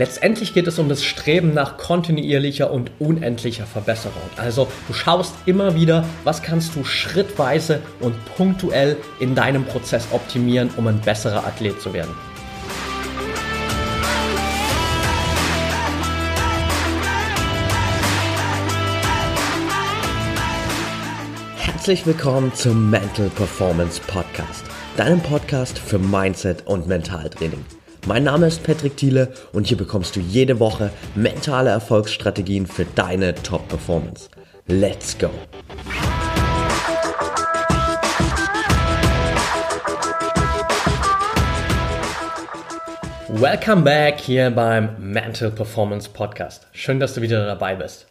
Letztendlich geht es um das Streben nach kontinuierlicher und unendlicher Verbesserung. Also du schaust immer wieder, was kannst du schrittweise und punktuell in deinem Prozess optimieren, um ein besserer Athlet zu werden. Herzlich willkommen zum Mental Performance Podcast, deinem Podcast für Mindset und Mentaltraining. Mein Name ist Patrick Thiele und hier bekommst du jede Woche mentale Erfolgsstrategien für deine Top-Performance. Let's go! Welcome back hier beim Mental Performance Podcast. Schön, dass du wieder dabei bist.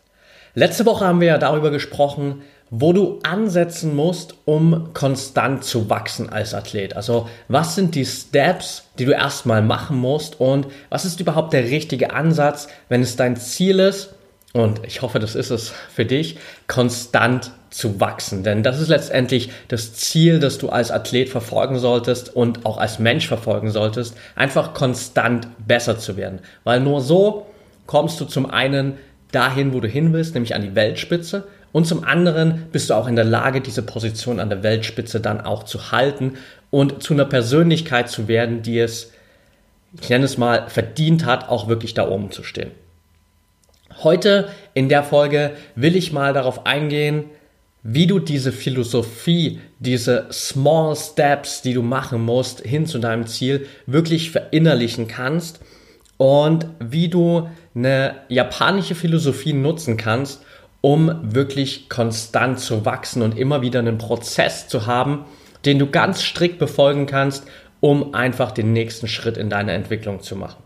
Letzte Woche haben wir ja darüber gesprochen, wo du ansetzen musst, um konstant zu wachsen als Athlet. Also was sind die Steps, die du erstmal machen musst und was ist überhaupt der richtige Ansatz, wenn es dein Ziel ist, und ich hoffe, das ist es für dich, konstant zu wachsen. Denn das ist letztendlich das Ziel, das du als Athlet verfolgen solltest und auch als Mensch verfolgen solltest, einfach konstant besser zu werden. Weil nur so kommst du zum einen dahin, wo du hin willst, nämlich an die Weltspitze und zum anderen bist du auch in der Lage, diese Position an der Weltspitze dann auch zu halten und zu einer Persönlichkeit zu werden, die es, ich nenne es mal, verdient hat, auch wirklich da oben zu stehen. Heute in der Folge will ich mal darauf eingehen, wie du diese Philosophie, diese Small Steps, die du machen musst, hin zu deinem Ziel, wirklich verinnerlichen kannst und wie du eine japanische Philosophie nutzen kannst, um wirklich konstant zu wachsen und immer wieder einen Prozess zu haben, den du ganz strikt befolgen kannst, um einfach den nächsten Schritt in deiner Entwicklung zu machen.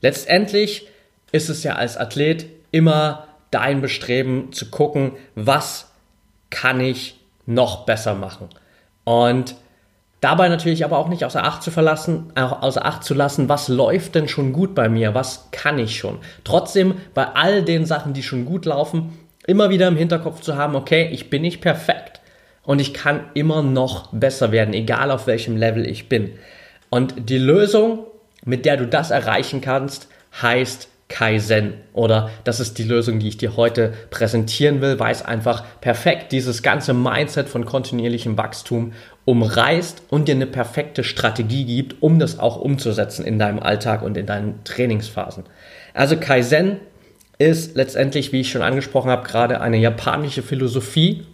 Letztendlich ist es ja als Athlet immer dein Bestreben zu gucken, was kann ich noch besser machen. Und Dabei natürlich aber auch nicht außer Acht zu verlassen, außer Acht zu lassen, was läuft denn schon gut bei mir, was kann ich schon. Trotzdem bei all den Sachen, die schon gut laufen, immer wieder im Hinterkopf zu haben, okay, ich bin nicht perfekt und ich kann immer noch besser werden, egal auf welchem Level ich bin. Und die Lösung, mit der du das erreichen kannst, heißt Kaizen oder das ist die Lösung, die ich dir heute präsentieren will, weil es einfach perfekt dieses ganze Mindset von kontinuierlichem Wachstum umreißt und dir eine perfekte Strategie gibt, um das auch umzusetzen in deinem Alltag und in deinen Trainingsphasen. Also Kaizen ist letztendlich, wie ich schon angesprochen habe, gerade eine japanische Philosophie,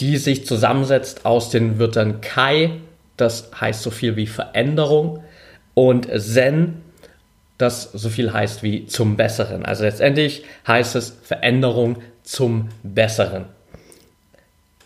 die sich zusammensetzt aus den Wörtern Kai, das heißt so viel wie Veränderung, und Zen, das so viel heißt wie zum Besseren. Also letztendlich heißt es Veränderung zum Besseren.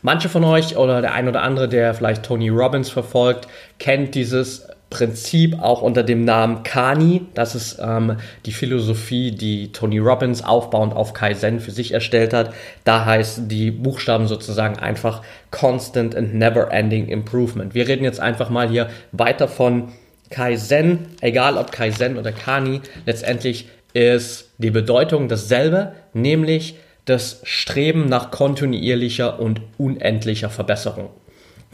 Manche von euch oder der ein oder andere, der vielleicht Tony Robbins verfolgt, kennt dieses Prinzip auch unter dem Namen Kani. Das ist ähm, die Philosophie, die Tony Robbins aufbauend auf Kaizen für sich erstellt hat. Da heißt die Buchstaben sozusagen einfach Constant and Never Ending Improvement. Wir reden jetzt einfach mal hier weiter von Kaizen, egal ob Kaizen oder Kani, letztendlich ist die Bedeutung dasselbe, nämlich das Streben nach kontinuierlicher und unendlicher Verbesserung.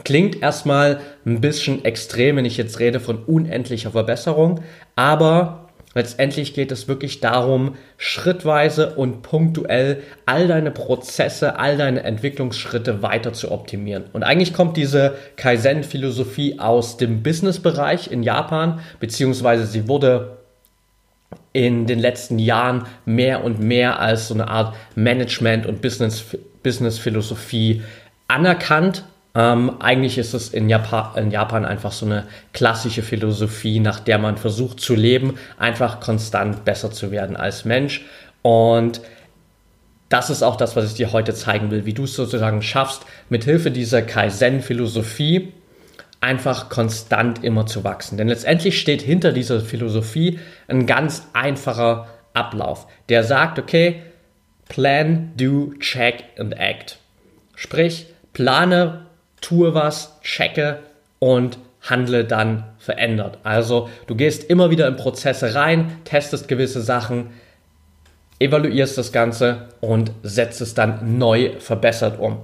Klingt erstmal ein bisschen extrem, wenn ich jetzt rede von unendlicher Verbesserung, aber letztendlich geht es wirklich darum, schrittweise und punktuell all deine Prozesse, all deine Entwicklungsschritte weiter zu optimieren. Und eigentlich kommt diese Kaizen-Philosophie aus dem Business-Bereich in Japan, beziehungsweise sie wurde in den letzten Jahren mehr und mehr als so eine Art Management- und Business-Philosophie Business anerkannt ähm, eigentlich ist es in Japan, in Japan einfach so eine klassische Philosophie, nach der man versucht zu leben, einfach konstant besser zu werden als Mensch. Und das ist auch das, was ich dir heute zeigen will, wie du es sozusagen schaffst, mit Hilfe dieser Kaizen-Philosophie einfach konstant immer zu wachsen. Denn letztendlich steht hinter dieser Philosophie ein ganz einfacher Ablauf, der sagt, okay, plan, do, check and act. Sprich, plane, tue was, checke und handle dann verändert. Also du gehst immer wieder in Prozesse rein, testest gewisse Sachen, evaluierst das Ganze und setzt es dann neu verbessert um.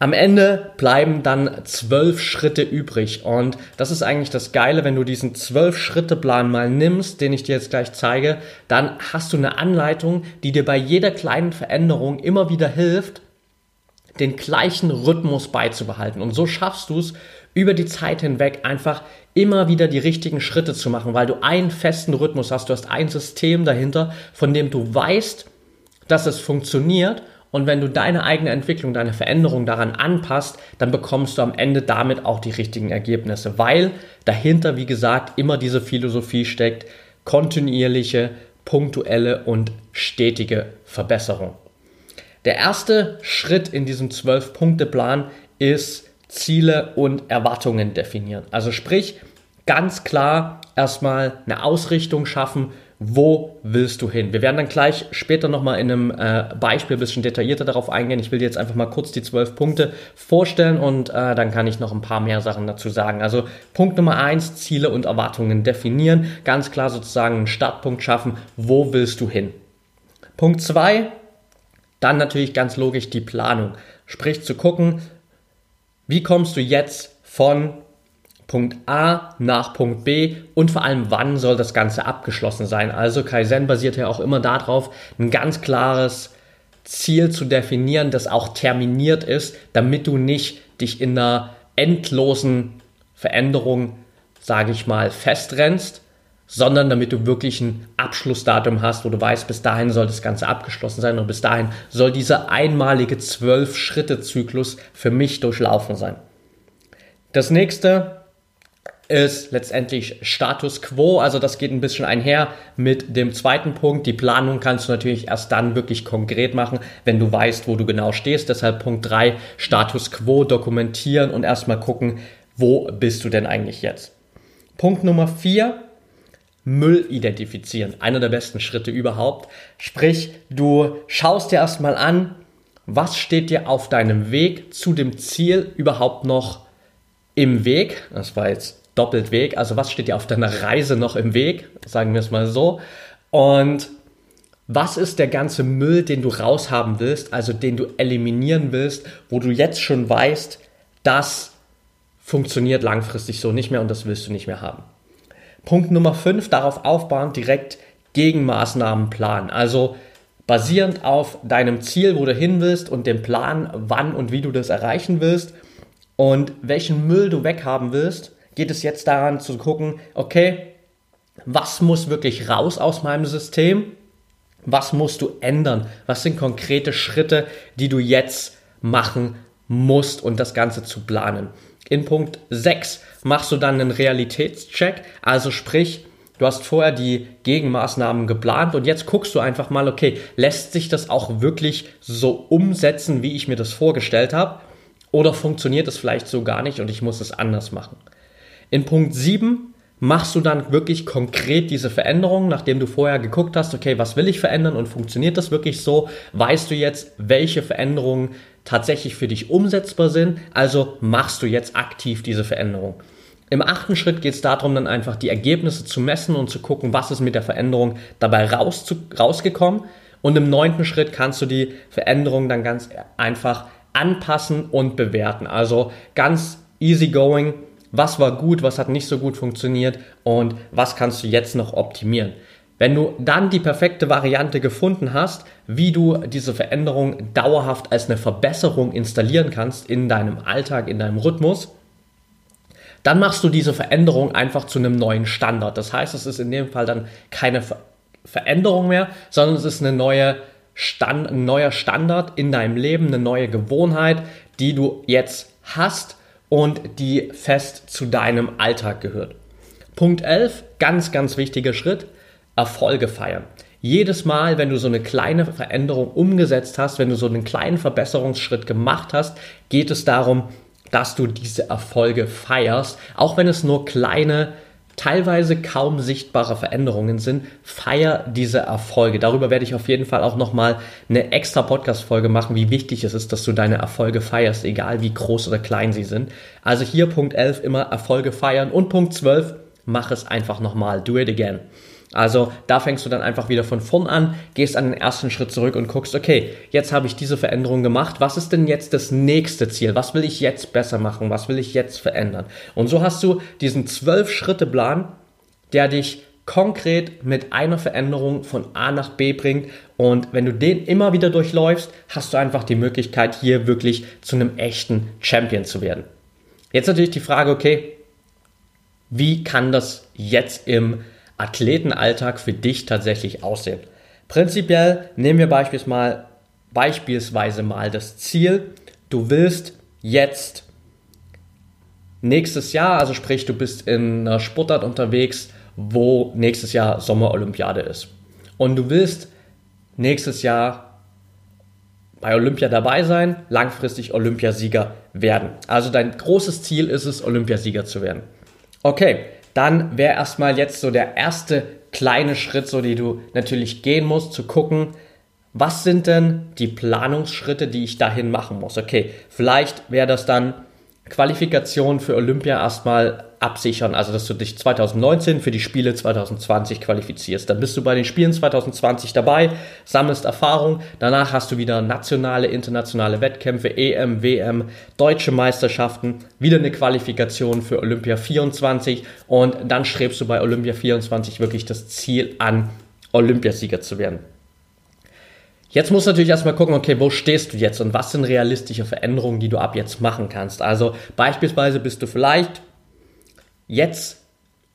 Am Ende bleiben dann zwölf Schritte übrig. Und das ist eigentlich das Geile, wenn du diesen zwölf Schritte Plan mal nimmst, den ich dir jetzt gleich zeige, dann hast du eine Anleitung, die dir bei jeder kleinen Veränderung immer wieder hilft, den gleichen Rhythmus beizubehalten. Und so schaffst du es über die Zeit hinweg einfach immer wieder die richtigen Schritte zu machen, weil du einen festen Rhythmus hast, du hast ein System dahinter, von dem du weißt, dass es funktioniert und wenn du deine eigene Entwicklung, deine Veränderung daran anpasst, dann bekommst du am Ende damit auch die richtigen Ergebnisse, weil dahinter, wie gesagt, immer diese Philosophie steckt, kontinuierliche, punktuelle und stetige Verbesserung. Der erste Schritt in diesem 12-Punkte-Plan ist Ziele und Erwartungen definieren. Also sprich, ganz klar erstmal eine Ausrichtung schaffen, wo willst du hin? Wir werden dann gleich später nochmal in einem äh, Beispiel ein bisschen detaillierter darauf eingehen. Ich will dir jetzt einfach mal kurz die zwölf Punkte vorstellen und äh, dann kann ich noch ein paar mehr Sachen dazu sagen. Also Punkt Nummer eins, Ziele und Erwartungen definieren. Ganz klar sozusagen einen Startpunkt schaffen. Wo willst du hin? Punkt zwei, dann natürlich ganz logisch die Planung. Sprich zu gucken, wie kommst du jetzt von Punkt A nach Punkt B und vor allem, wann soll das Ganze abgeschlossen sein. Also Kaizen basiert ja auch immer darauf, ein ganz klares Ziel zu definieren, das auch terminiert ist, damit du nicht dich in einer endlosen Veränderung, sage ich mal, festrennst, sondern damit du wirklich ein Abschlussdatum hast, wo du weißt, bis dahin soll das Ganze abgeschlossen sein und bis dahin soll dieser einmalige Zwölf-Schritte-Zyklus für mich durchlaufen sein. Das nächste ist letztendlich Status quo. Also das geht ein bisschen einher mit dem zweiten Punkt. Die Planung kannst du natürlich erst dann wirklich konkret machen, wenn du weißt, wo du genau stehst. Deshalb Punkt 3, Status quo dokumentieren und erstmal gucken, wo bist du denn eigentlich jetzt. Punkt Nummer 4, Müll identifizieren. Einer der besten Schritte überhaupt. Sprich, du schaust dir erstmal an, was steht dir auf deinem Weg zu dem Ziel überhaupt noch im Weg. Das war jetzt doppelt Weg. Also was steht dir auf deiner Reise noch im Weg? Sagen wir es mal so. Und was ist der ganze Müll, den du raushaben willst, also den du eliminieren willst, wo du jetzt schon weißt, das funktioniert langfristig so nicht mehr und das willst du nicht mehr haben. Punkt Nummer 5, darauf aufbauend direkt Gegenmaßnahmen planen. Also basierend auf deinem Ziel, wo du hin willst und dem Plan, wann und wie du das erreichen willst und welchen Müll du weghaben willst, geht es jetzt daran zu gucken, okay, was muss wirklich raus aus meinem System? Was musst du ändern? Was sind konkrete Schritte, die du jetzt machen musst und das Ganze zu planen? In Punkt 6 machst du dann einen Realitätscheck, also sprich, du hast vorher die Gegenmaßnahmen geplant und jetzt guckst du einfach mal, okay, lässt sich das auch wirklich so umsetzen, wie ich mir das vorgestellt habe? Oder funktioniert es vielleicht so gar nicht und ich muss es anders machen? In Punkt 7 machst du dann wirklich konkret diese Veränderungen, nachdem du vorher geguckt hast, okay, was will ich verändern und funktioniert das wirklich so? Weißt du jetzt, welche Veränderungen tatsächlich für dich umsetzbar sind? Also machst du jetzt aktiv diese Veränderung. Im achten Schritt geht es darum, dann einfach die Ergebnisse zu messen und zu gucken, was ist mit der Veränderung dabei raus zu, rausgekommen. Und im neunten Schritt kannst du die Veränderung dann ganz einfach anpassen und bewerten. Also ganz easy going was war gut, was hat nicht so gut funktioniert und was kannst du jetzt noch optimieren. Wenn du dann die perfekte Variante gefunden hast, wie du diese Veränderung dauerhaft als eine Verbesserung installieren kannst in deinem Alltag, in deinem Rhythmus, dann machst du diese Veränderung einfach zu einem neuen Standard. Das heißt, es ist in dem Fall dann keine Ver Veränderung mehr, sondern es ist eine neue Stand, ein neuer Standard in deinem Leben, eine neue Gewohnheit, die du jetzt hast und die fest zu deinem Alltag gehört. Punkt 11, ganz, ganz wichtiger Schritt, Erfolge feiern. Jedes Mal, wenn du so eine kleine Veränderung umgesetzt hast, wenn du so einen kleinen Verbesserungsschritt gemacht hast, geht es darum, dass du diese Erfolge feierst, auch wenn es nur kleine teilweise kaum sichtbare Veränderungen sind, feier diese Erfolge. Darüber werde ich auf jeden Fall auch nochmal eine extra Podcast-Folge machen, wie wichtig es ist, dass du deine Erfolge feierst, egal wie groß oder klein sie sind. Also hier Punkt 11 immer Erfolge feiern und Punkt 12, mach es einfach nochmal, do it again. Also da fängst du dann einfach wieder von vorn an, gehst an den ersten Schritt zurück und guckst, okay, jetzt habe ich diese Veränderung gemacht, was ist denn jetzt das nächste Ziel? Was will ich jetzt besser machen? Was will ich jetzt verändern? Und so hast du diesen zwölf Schritte Plan, der dich konkret mit einer Veränderung von A nach B bringt. Und wenn du den immer wieder durchläufst, hast du einfach die Möglichkeit, hier wirklich zu einem echten Champion zu werden. Jetzt natürlich die Frage, okay, wie kann das jetzt im Athletenalltag für dich tatsächlich aussehen? Prinzipiell nehmen wir beispielsweise, beispielsweise mal das Ziel, du willst jetzt nächstes Jahr, also sprich, du bist in einer Sportart unterwegs, wo nächstes Jahr Sommerolympiade ist. Und du willst nächstes Jahr bei Olympia dabei sein, langfristig Olympiasieger werden. Also dein großes Ziel ist es, Olympiasieger zu werden. Okay, dann wäre erstmal jetzt so der erste kleine Schritt, so die du natürlich gehen musst, zu gucken, was sind denn die Planungsschritte, die ich dahin machen muss. Okay, vielleicht wäre das dann Qualifikation für Olympia erstmal absichern, also dass du dich 2019 für die Spiele 2020 qualifizierst. Dann bist du bei den Spielen 2020 dabei, sammelst Erfahrung, danach hast du wieder nationale, internationale Wettkämpfe, EM, WM, deutsche Meisterschaften, wieder eine Qualifikation für Olympia 24 und dann strebst du bei Olympia 24 wirklich das Ziel an, Olympiasieger zu werden. Jetzt musst du natürlich erstmal gucken, okay, wo stehst du jetzt und was sind realistische Veränderungen, die du ab jetzt machen kannst. Also beispielsweise bist du vielleicht jetzt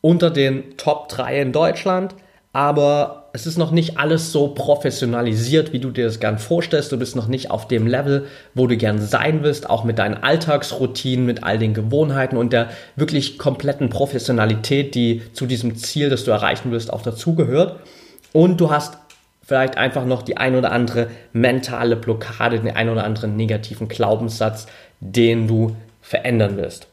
unter den Top 3 in Deutschland, aber es ist noch nicht alles so professionalisiert, wie du dir das gern vorstellst. Du bist noch nicht auf dem Level, wo du gern sein willst, auch mit deinen Alltagsroutinen, mit all den Gewohnheiten und der wirklich kompletten Professionalität, die zu diesem Ziel, das du erreichen willst, auch dazugehört. Und du hast vielleicht einfach noch die ein oder andere mentale Blockade, den ein oder anderen negativen Glaubenssatz, den du verändern willst.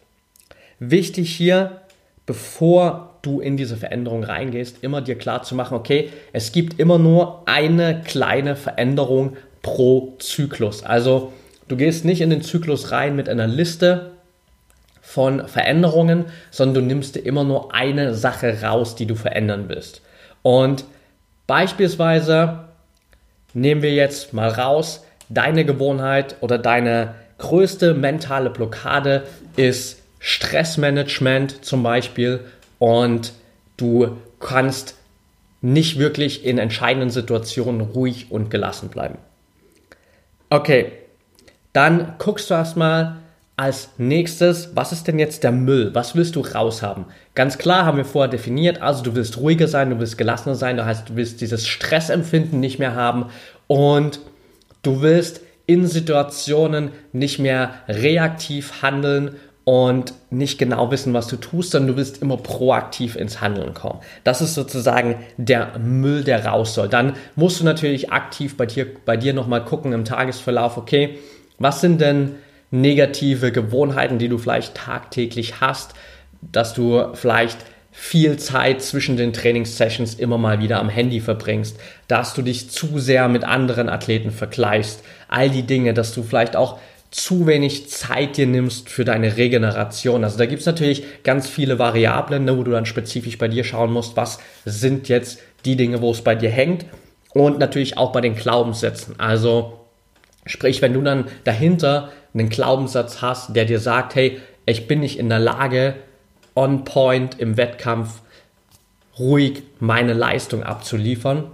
Wichtig hier, bevor du in diese Veränderung reingehst, immer dir klar zu machen, okay, es gibt immer nur eine kleine Veränderung pro Zyklus. Also du gehst nicht in den Zyklus rein mit einer Liste von Veränderungen, sondern du nimmst dir immer nur eine Sache raus, die du verändern willst. Und Beispielsweise nehmen wir jetzt mal raus, deine Gewohnheit oder deine größte mentale Blockade ist Stressmanagement zum Beispiel und du kannst nicht wirklich in entscheidenden Situationen ruhig und gelassen bleiben. Okay, dann guckst du erstmal, als nächstes, was ist denn jetzt der Müll? Was willst du raushaben? Ganz klar haben wir vorher definiert, also du willst ruhiger sein, du willst gelassener sein, das heißt, du willst dieses Stressempfinden nicht mehr haben und du willst in Situationen nicht mehr reaktiv handeln und nicht genau wissen, was du tust, sondern du willst immer proaktiv ins Handeln kommen. Das ist sozusagen der Müll, der raus soll. Dann musst du natürlich aktiv bei dir, bei dir nochmal gucken im Tagesverlauf, okay, was sind denn negative Gewohnheiten, die du vielleicht tagtäglich hast, dass du vielleicht viel Zeit zwischen den Trainingssessions immer mal wieder am Handy verbringst, dass du dich zu sehr mit anderen Athleten vergleichst, all die Dinge, dass du vielleicht auch zu wenig Zeit dir nimmst für deine Regeneration. Also da gibt es natürlich ganz viele Variablen, ne, wo du dann spezifisch bei dir schauen musst, was sind jetzt die Dinge, wo es bei dir hängt und natürlich auch bei den Glaubenssätzen. Also sprich, wenn du dann dahinter einen Glaubenssatz hast, der dir sagt, hey, ich bin nicht in der Lage, on point im Wettkampf ruhig meine Leistung abzuliefern,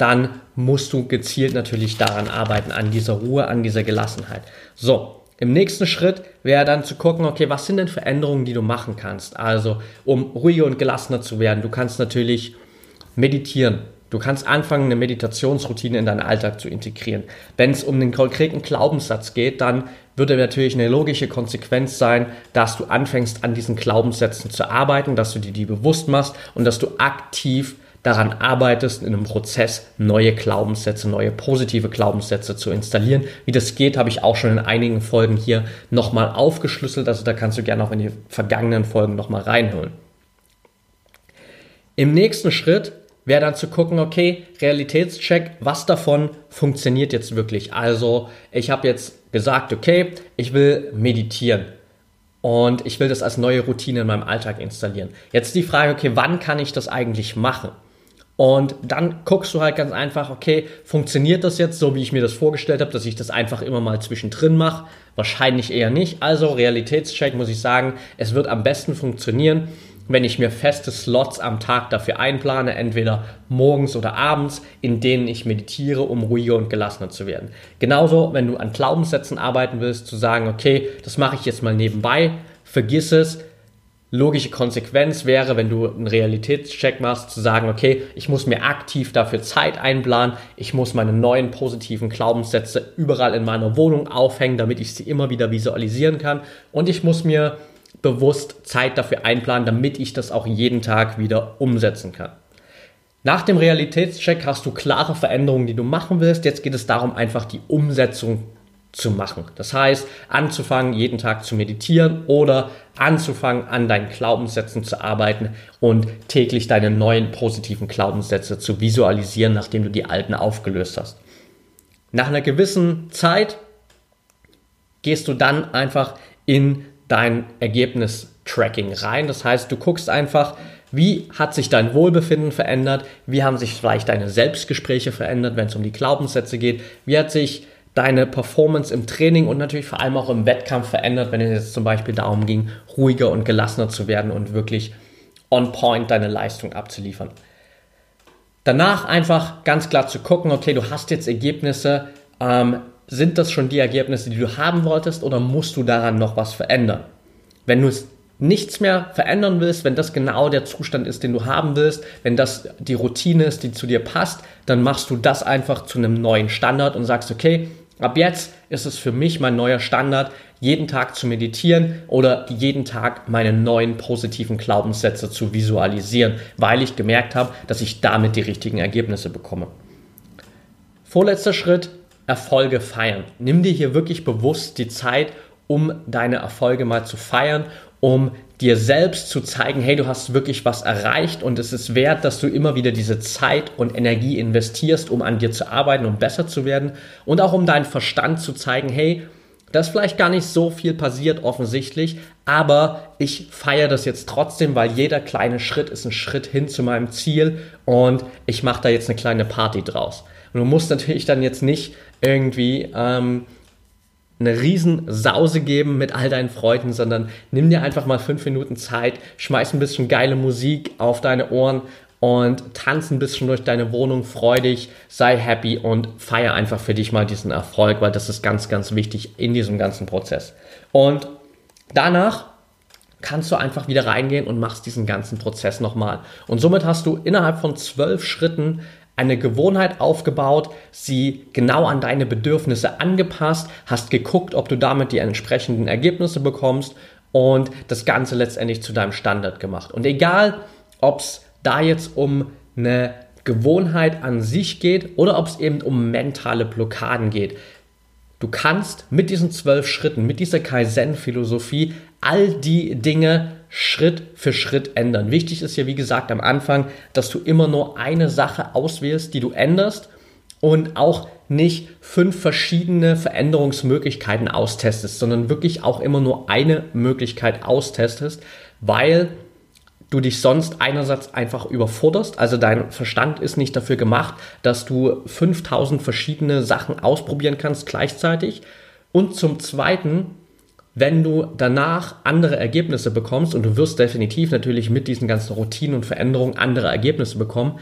dann musst du gezielt natürlich daran arbeiten, an dieser Ruhe, an dieser Gelassenheit. So, im nächsten Schritt wäre dann zu gucken, okay, was sind denn Veränderungen, die du machen kannst? Also, um ruhiger und gelassener zu werden, du kannst natürlich meditieren, Du kannst anfangen, eine Meditationsroutine in deinen Alltag zu integrieren. Wenn es um den konkreten Glaubenssatz geht, dann würde natürlich eine logische Konsequenz sein, dass du anfängst, an diesen Glaubenssätzen zu arbeiten, dass du dir die bewusst machst und dass du aktiv daran arbeitest, in einem Prozess neue Glaubenssätze, neue positive Glaubenssätze zu installieren. Wie das geht, habe ich auch schon in einigen Folgen hier nochmal aufgeschlüsselt. Also da kannst du gerne auch in die vergangenen Folgen nochmal reinhören. Im nächsten Schritt wäre dann zu gucken, okay, Realitätscheck, was davon funktioniert jetzt wirklich? Also ich habe jetzt gesagt, okay, ich will meditieren und ich will das als neue Routine in meinem Alltag installieren. Jetzt die Frage, okay, wann kann ich das eigentlich machen? Und dann guckst du halt ganz einfach, okay, funktioniert das jetzt so, wie ich mir das vorgestellt habe, dass ich das einfach immer mal zwischendrin mache? Wahrscheinlich eher nicht. Also Realitätscheck muss ich sagen, es wird am besten funktionieren, wenn ich mir feste Slots am Tag dafür einplane, entweder morgens oder abends, in denen ich meditiere, um ruhiger und gelassener zu werden. Genauso, wenn du an Glaubenssätzen arbeiten willst, zu sagen, okay, das mache ich jetzt mal nebenbei, vergiss es, logische Konsequenz wäre, wenn du einen Realitätscheck machst, zu sagen, okay, ich muss mir aktiv dafür Zeit einplanen, ich muss meine neuen positiven Glaubenssätze überall in meiner Wohnung aufhängen, damit ich sie immer wieder visualisieren kann und ich muss mir bewusst Zeit dafür einplanen, damit ich das auch jeden Tag wieder umsetzen kann. Nach dem Realitätscheck hast du klare Veränderungen, die du machen willst. Jetzt geht es darum, einfach die Umsetzung zu machen. Das heißt, anzufangen, jeden Tag zu meditieren oder anzufangen, an deinen Glaubenssätzen zu arbeiten und täglich deine neuen positiven Glaubenssätze zu visualisieren, nachdem du die alten aufgelöst hast. Nach einer gewissen Zeit gehst du dann einfach in dein Ergebnis-Tracking rein. Das heißt, du guckst einfach, wie hat sich dein Wohlbefinden verändert? Wie haben sich vielleicht deine Selbstgespräche verändert, wenn es um die Glaubenssätze geht? Wie hat sich deine Performance im Training und natürlich vor allem auch im Wettkampf verändert, wenn es jetzt zum Beispiel darum ging, ruhiger und gelassener zu werden und wirklich on point deine Leistung abzuliefern. Danach einfach ganz klar zu gucken, okay, du hast jetzt Ergebnisse, ähm, sind das schon die Ergebnisse, die du haben wolltest oder musst du daran noch was verändern? Wenn du nichts mehr verändern willst, wenn das genau der Zustand ist, den du haben willst, wenn das die Routine ist, die zu dir passt, dann machst du das einfach zu einem neuen Standard und sagst, okay, Ab jetzt ist es für mich mein neuer Standard, jeden Tag zu meditieren oder jeden Tag meine neuen positiven Glaubenssätze zu visualisieren, weil ich gemerkt habe, dass ich damit die richtigen Ergebnisse bekomme. Vorletzter Schritt, Erfolge feiern. Nimm dir hier wirklich bewusst die Zeit, um deine Erfolge mal zu feiern, um dir selbst zu zeigen, hey, du hast wirklich was erreicht und es ist wert, dass du immer wieder diese Zeit und Energie investierst, um an dir zu arbeiten, um besser zu werden und auch um deinen Verstand zu zeigen, hey, da ist vielleicht gar nicht so viel passiert offensichtlich, aber ich feiere das jetzt trotzdem, weil jeder kleine Schritt ist ein Schritt hin zu meinem Ziel und ich mache da jetzt eine kleine Party draus. Und du musst natürlich dann jetzt nicht irgendwie ähm, eine riesen Sause geben mit all deinen Freunden, sondern nimm dir einfach mal fünf Minuten Zeit, schmeiß ein bisschen geile Musik auf deine Ohren und tanz ein bisschen durch deine Wohnung, freu dich, sei happy und feier einfach für dich mal diesen Erfolg, weil das ist ganz, ganz wichtig in diesem ganzen Prozess. Und danach kannst du einfach wieder reingehen und machst diesen ganzen Prozess nochmal. Und somit hast du innerhalb von zwölf Schritten eine Gewohnheit aufgebaut, sie genau an deine Bedürfnisse angepasst, hast geguckt, ob du damit die entsprechenden Ergebnisse bekommst und das Ganze letztendlich zu deinem Standard gemacht. Und egal, ob es da jetzt um eine Gewohnheit an sich geht oder ob es eben um mentale Blockaden geht. Du kannst mit diesen zwölf Schritten, mit dieser Kaizen-Philosophie all die Dinge Schritt für Schritt ändern. Wichtig ist ja, wie gesagt, am Anfang, dass du immer nur eine Sache auswählst, die du änderst und auch nicht fünf verschiedene Veränderungsmöglichkeiten austestest, sondern wirklich auch immer nur eine Möglichkeit austestest, weil du dich sonst einerseits einfach überforderst, also dein Verstand ist nicht dafür gemacht, dass du 5000 verschiedene Sachen ausprobieren kannst gleichzeitig und zum zweiten wenn du danach andere Ergebnisse bekommst, und du wirst definitiv natürlich mit diesen ganzen Routinen und Veränderungen andere Ergebnisse bekommen,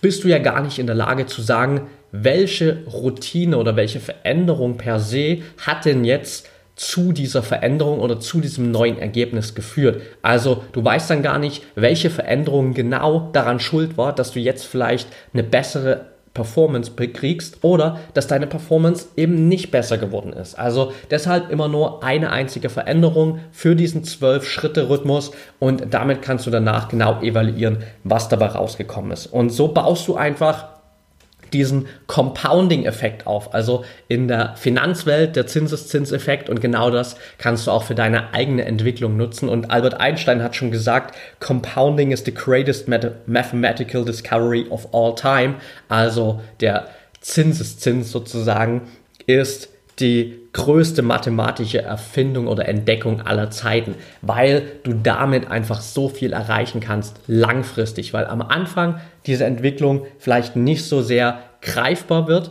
bist du ja gar nicht in der Lage zu sagen, welche Routine oder welche Veränderung per se hat denn jetzt zu dieser Veränderung oder zu diesem neuen Ergebnis geführt. Also du weißt dann gar nicht, welche Veränderung genau daran schuld war, dass du jetzt vielleicht eine bessere Performance kriegst oder dass deine Performance eben nicht besser geworden ist. Also deshalb immer nur eine einzige Veränderung für diesen 12-Schritte-Rhythmus und damit kannst du danach genau evaluieren, was dabei rausgekommen ist. Und so baust du einfach diesen Compounding-Effekt auf. Also in der Finanzwelt der Zinseszinseffekt und genau das kannst du auch für deine eigene Entwicklung nutzen. Und Albert Einstein hat schon gesagt, Compounding is the greatest mathematical discovery of all time. Also der Zinseszins sozusagen ist die größte mathematische Erfindung oder Entdeckung aller Zeiten, weil du damit einfach so viel erreichen kannst langfristig, weil am Anfang diese Entwicklung vielleicht nicht so sehr greifbar wird,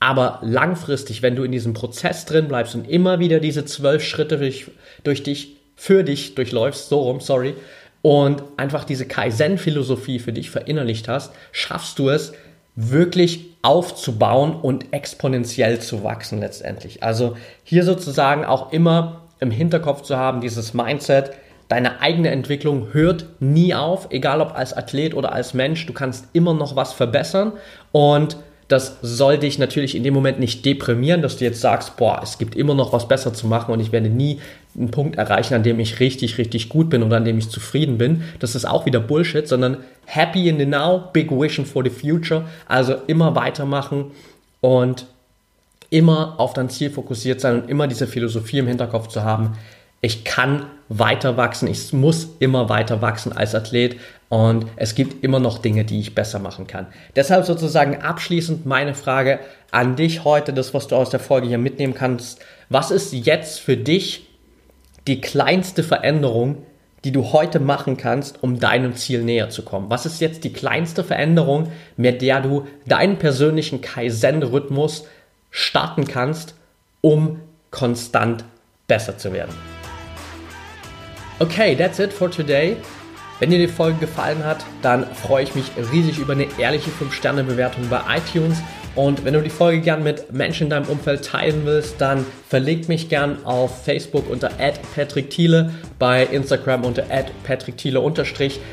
aber langfristig, wenn du in diesem Prozess drin bleibst und immer wieder diese zwölf Schritte durch, durch dich, für dich durchläufst, so rum, sorry, und einfach diese Kaizen-Philosophie für dich verinnerlicht hast, schaffst du es, wirklich aufzubauen und exponentiell zu wachsen letztendlich. Also hier sozusagen auch immer im Hinterkopf zu haben, dieses Mindset, deine eigene Entwicklung hört nie auf, egal ob als Athlet oder als Mensch, du kannst immer noch was verbessern und das soll dich natürlich in dem Moment nicht deprimieren, dass du jetzt sagst, boah, es gibt immer noch was besser zu machen und ich werde nie einen Punkt erreichen, an dem ich richtig, richtig gut bin oder an dem ich zufrieden bin. Das ist auch wieder Bullshit, sondern happy in the now, big vision for the future. Also immer weitermachen und immer auf dein Ziel fokussiert sein und immer diese Philosophie im Hinterkopf zu haben, ich kann weiter wachsen, ich muss immer weiter wachsen als Athlet und es gibt immer noch Dinge, die ich besser machen kann. Deshalb sozusagen abschließend meine Frage an dich heute, das, was du aus der Folge hier mitnehmen kannst. Was ist jetzt für dich die kleinste Veränderung, die du heute machen kannst, um deinem Ziel näher zu kommen? Was ist jetzt die kleinste Veränderung, mit der du deinen persönlichen Kaizen-Rhythmus starten kannst, um konstant besser zu werden? Okay, that's it for today. Wenn dir die Folge gefallen hat, dann freue ich mich riesig über eine ehrliche 5-Sterne-Bewertung bei iTunes. Und wenn du die Folge gern mit Menschen in deinem Umfeld teilen willst, dann verlink mich gern auf Facebook unter @patrickthiele, bei Instagram unter @patrickthiele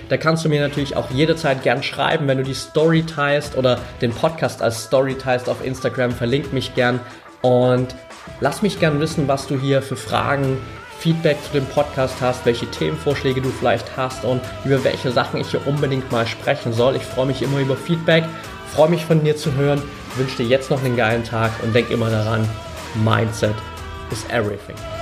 Da kannst du mir natürlich auch jederzeit gern schreiben, wenn du die Story teilst oder den Podcast als Story teilst auf Instagram, verlink mich gern und lass mich gern wissen, was du hier für Fragen Feedback zu dem Podcast hast, welche Themenvorschläge du vielleicht hast und über welche Sachen ich hier unbedingt mal sprechen soll. Ich freue mich immer über Feedback, freue mich von dir zu hören, wünsche dir jetzt noch einen geilen Tag und denk immer daran, Mindset is everything.